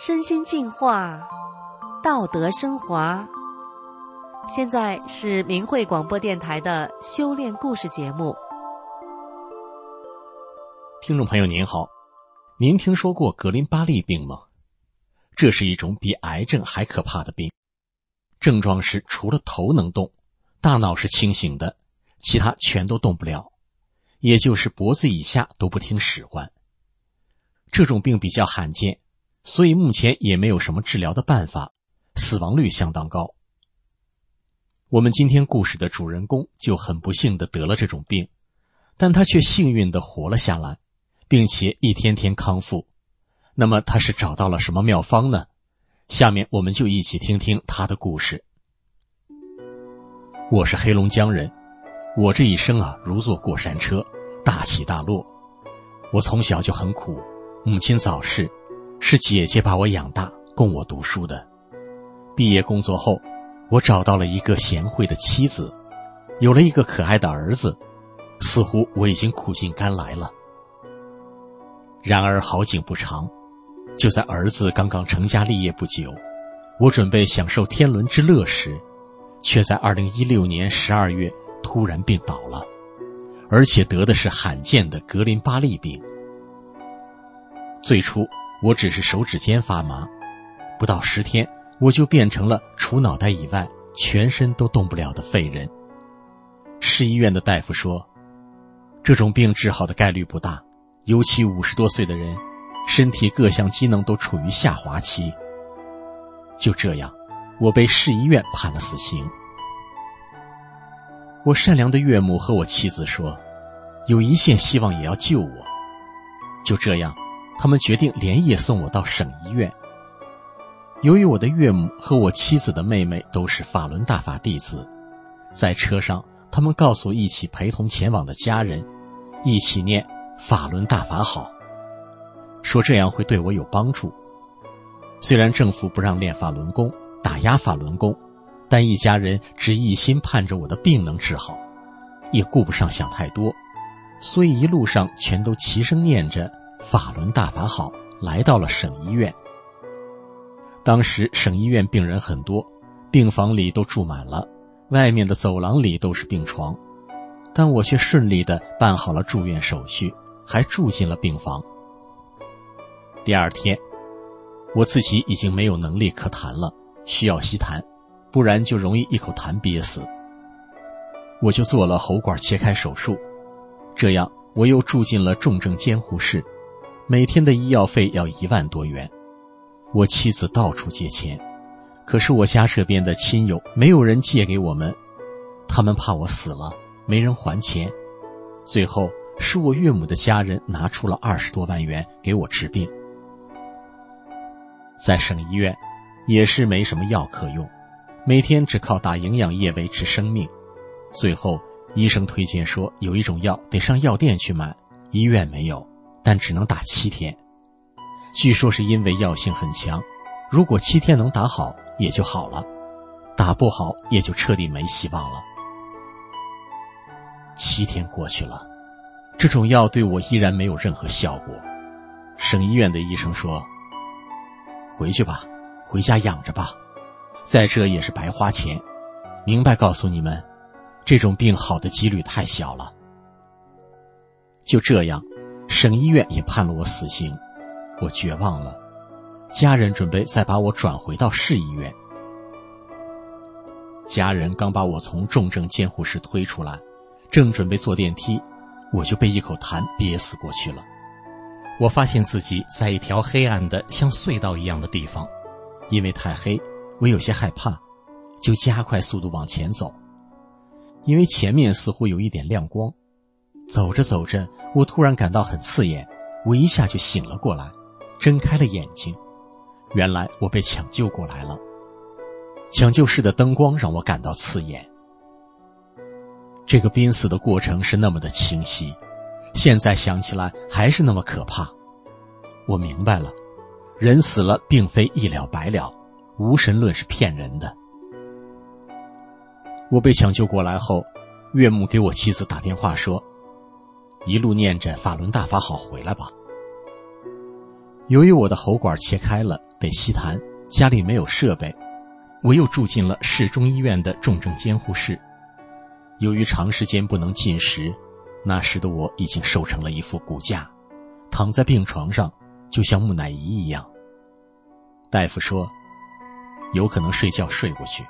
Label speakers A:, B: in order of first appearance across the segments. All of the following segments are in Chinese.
A: 身心净化，道德升华。现在是明慧广播电台的修炼故事节目。
B: 听众朋友您好，您听说过格林巴利病吗？这是一种比癌症还可怕的病，症状是除了头能动，大脑是清醒的，其他全都动不了，也就是脖子以下都不听使唤。这种病比较罕见，所以目前也没有什么治疗的办法，死亡率相当高。我们今天故事的主人公就很不幸的得了这种病，但他却幸运的活了下来，并且一天天康复。那么他是找到了什么妙方呢？下面我们就一起听听他的故事。我是黑龙江人，我这一生啊如坐过山车，大起大落。我从小就很苦。母亲早逝，是姐姐把我养大，供我读书的。毕业工作后，我找到了一个贤惠的妻子，有了一个可爱的儿子，似乎我已经苦尽甘来了。然而好景不长，就在儿子刚刚成家立业不久，我准备享受天伦之乐时，却在二零一六年十二月突然病倒了，而且得的是罕见的格林巴利病。最初我只是手指尖发麻，不到十天我就变成了除脑袋以外全身都动不了的废人。市医院的大夫说，这种病治好的概率不大，尤其五十多岁的人，身体各项机能都处于下滑期。就这样，我被市医院判了死刑。我善良的岳母和我妻子说，有一线希望也要救我。就这样。他们决定连夜送我到省医院。由于我的岳母和我妻子的妹妹都是法轮大法弟子，在车上，他们告诉一起陪同前往的家人，一起念“法轮大法好”，说这样会对我有帮助。虽然政府不让练法轮功，打压法轮功，但一家人只一心盼着我的病能治好，也顾不上想太多，所以一路上全都齐声念着。法轮大法好，来到了省医院。当时省医院病人很多，病房里都住满了，外面的走廊里都是病床，但我却顺利的办好了住院手续，还住进了病房。第二天，我自己已经没有能力可痰了，需要吸痰，不然就容易一口痰憋死。我就做了喉管切开手术，这样我又住进了重症监护室。每天的医药费要一万多元，我妻子到处借钱，可是我家这边的亲友没有人借给我们，他们怕我死了没人还钱，最后是我岳母的家人拿出了二十多万元给我治病。在省医院，也是没什么药可用，每天只靠打营养液维持生命，最后医生推荐说有一种药得上药店去买，医院没有。但只能打七天，据说是因为药性很强，如果七天能打好也就好了，打不好也就彻底没希望了。七天过去了，这种药对我依然没有任何效果。省医院的医生说：“回去吧，回家养着吧，在这也是白花钱。明白告诉你们，这种病好的几率太小了。”就这样。省医院也判了我死刑，我绝望了。家人准备再把我转回到市医院。家人刚把我从重症监护室推出来，正准备坐电梯，我就被一口痰憋死过去了。我发现自己在一条黑暗的像隧道一样的地方，因为太黑，我有些害怕，就加快速度往前走，因为前面似乎有一点亮光。走着走着，我突然感到很刺眼，我一下就醒了过来，睁开了眼睛。原来我被抢救过来了。抢救室的灯光让我感到刺眼。这个濒死的过程是那么的清晰，现在想起来还是那么可怕。我明白了，人死了并非一了百了，无神论是骗人的。我被抢救过来后，岳母给我妻子打电话说。一路念着法轮大法好，回来吧。由于我的喉管切开了，被吸痰，家里没有设备，我又住进了市中医院的重症监护室。由于长时间不能进食，那时的我已经瘦成了一副骨架，躺在病床上就像木乃伊一样。大夫说，有可能睡觉睡过去。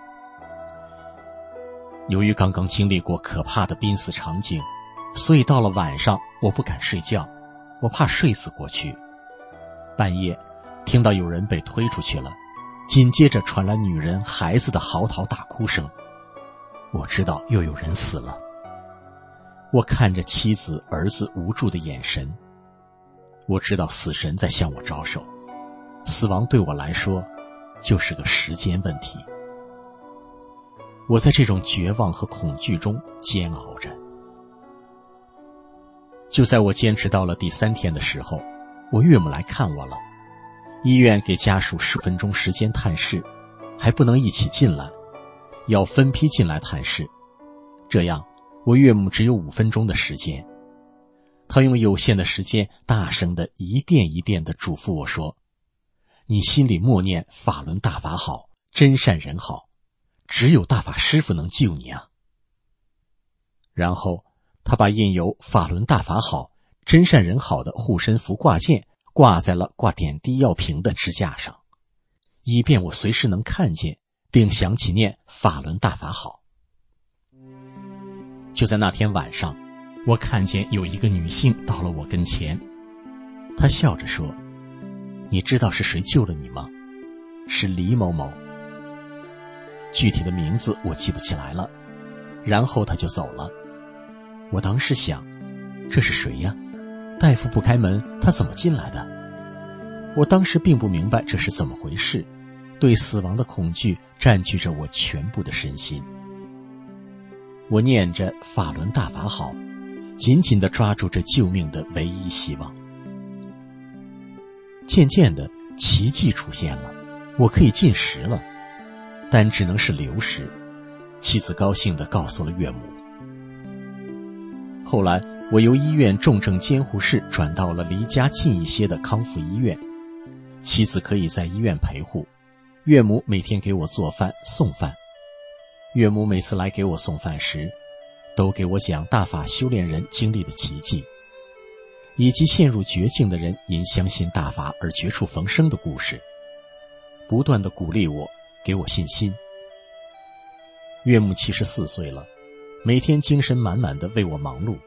B: 由于刚刚经历过可怕的濒死场景，所以到了晚上我不敢睡觉，我怕睡死过去。半夜，听到有人被推出去了，紧接着传来女人、孩子的嚎啕大哭声。我知道又有人死了。我看着妻子、儿子无助的眼神，我知道死神在向我招手，死亡对我来说就是个时间问题。我在这种绝望和恐惧中煎熬着。就在我坚持到了第三天的时候，我岳母来看我了。医院给家属十分钟时间探视，还不能一起进来，要分批进来探视。这样，我岳母只有五分钟的时间。他用有限的时间，大声的一遍一遍的嘱咐我说：“你心里默念法轮大法好，真善人好。”只有大法师傅能救你啊！然后他把印有“法轮大法好，真善人好”的护身符挂件挂在了挂点滴药瓶的支架上，以便我随时能看见，并想起念“法轮大法好”。就在那天晚上，我看见有一个女性到了我跟前，她笑着说：“你知道是谁救了你吗？是李某某。”具体的名字我记不起来了，然后她就走了。我当时想，这是谁呀？大夫不开门，他怎么进来的？我当时并不明白这是怎么回事，对死亡的恐惧占据着我全部的身心。我念着“法轮大法好”，紧紧的抓住这救命的唯一希望。渐渐的，奇迹出现了，我可以进食了。但只能是流食。妻子高兴地告诉了岳母。后来，我由医院重症监护室转到了离家近一些的康复医院，妻子可以在医院陪护，岳母每天给我做饭送饭。岳母每次来给我送饭时，都给我讲大法修炼人经历的奇迹，以及陷入绝境的人因相信大法而绝处逢生的故事，不断的鼓励我。给我信心。岳母七十四岁了，每天精神满满的为我忙碌。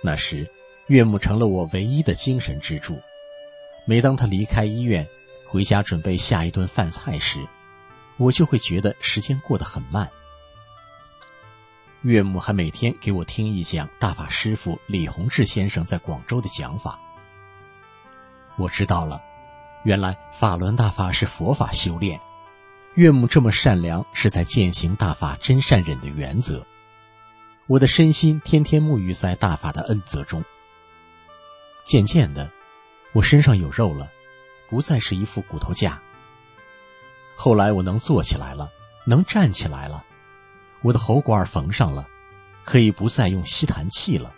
B: 那时，岳母成了我唯一的精神支柱。每当她离开医院，回家准备下一顿饭菜时，我就会觉得时间过得很慢。岳母还每天给我听一讲大法师父李洪志先生在广州的讲法。我知道了，原来法轮大法是佛法修炼。岳母这么善良，是在践行大法真善忍的原则。我的身心天天沐浴在大法的恩泽中。渐渐的，我身上有肉了，不再是一副骨头架。后来我能坐起来了，能站起来了，我的喉管缝上了，可以不再用吸痰器了。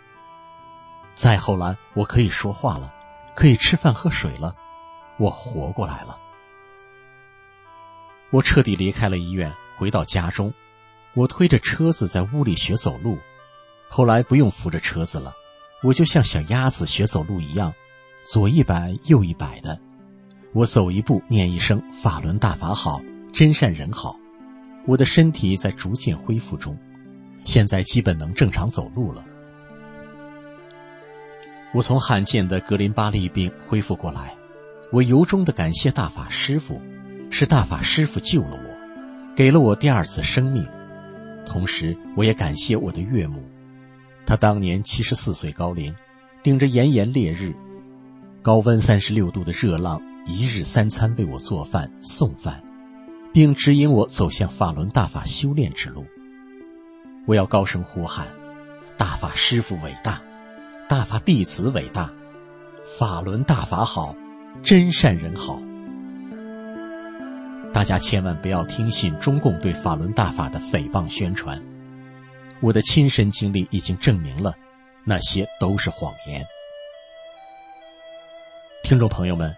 B: 再后来，我可以说话了，可以吃饭喝水了，我活过来了。我彻底离开了医院，回到家中。我推着车子在屋里学走路，后来不用扶着车子了，我就像小鸭子学走路一样，左一摆右一摆的。我走一步念一声“法轮大法好，真善人好”，我的身体在逐渐恢复中，现在基本能正常走路了。我从罕见的格林巴利病恢复过来，我由衷的感谢大法师父。是大法师父救了我，给了我第二次生命。同时，我也感谢我的岳母，她当年七十四岁高龄，顶着炎炎烈日，高温三十六度的热浪，一日三餐为我做饭送饭，并指引我走向法轮大法修炼之路。我要高声呼喊：大法师父伟大，大法弟子伟大，法轮大法好，真善人好。大家千万不要听信中共对法轮大法的诽谤宣传，我的亲身经历已经证明了，那些都是谎言。听众朋友们，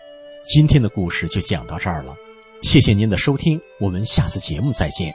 B: 今天的故事就讲到这儿了，谢谢您的收听，我们下次节目再见。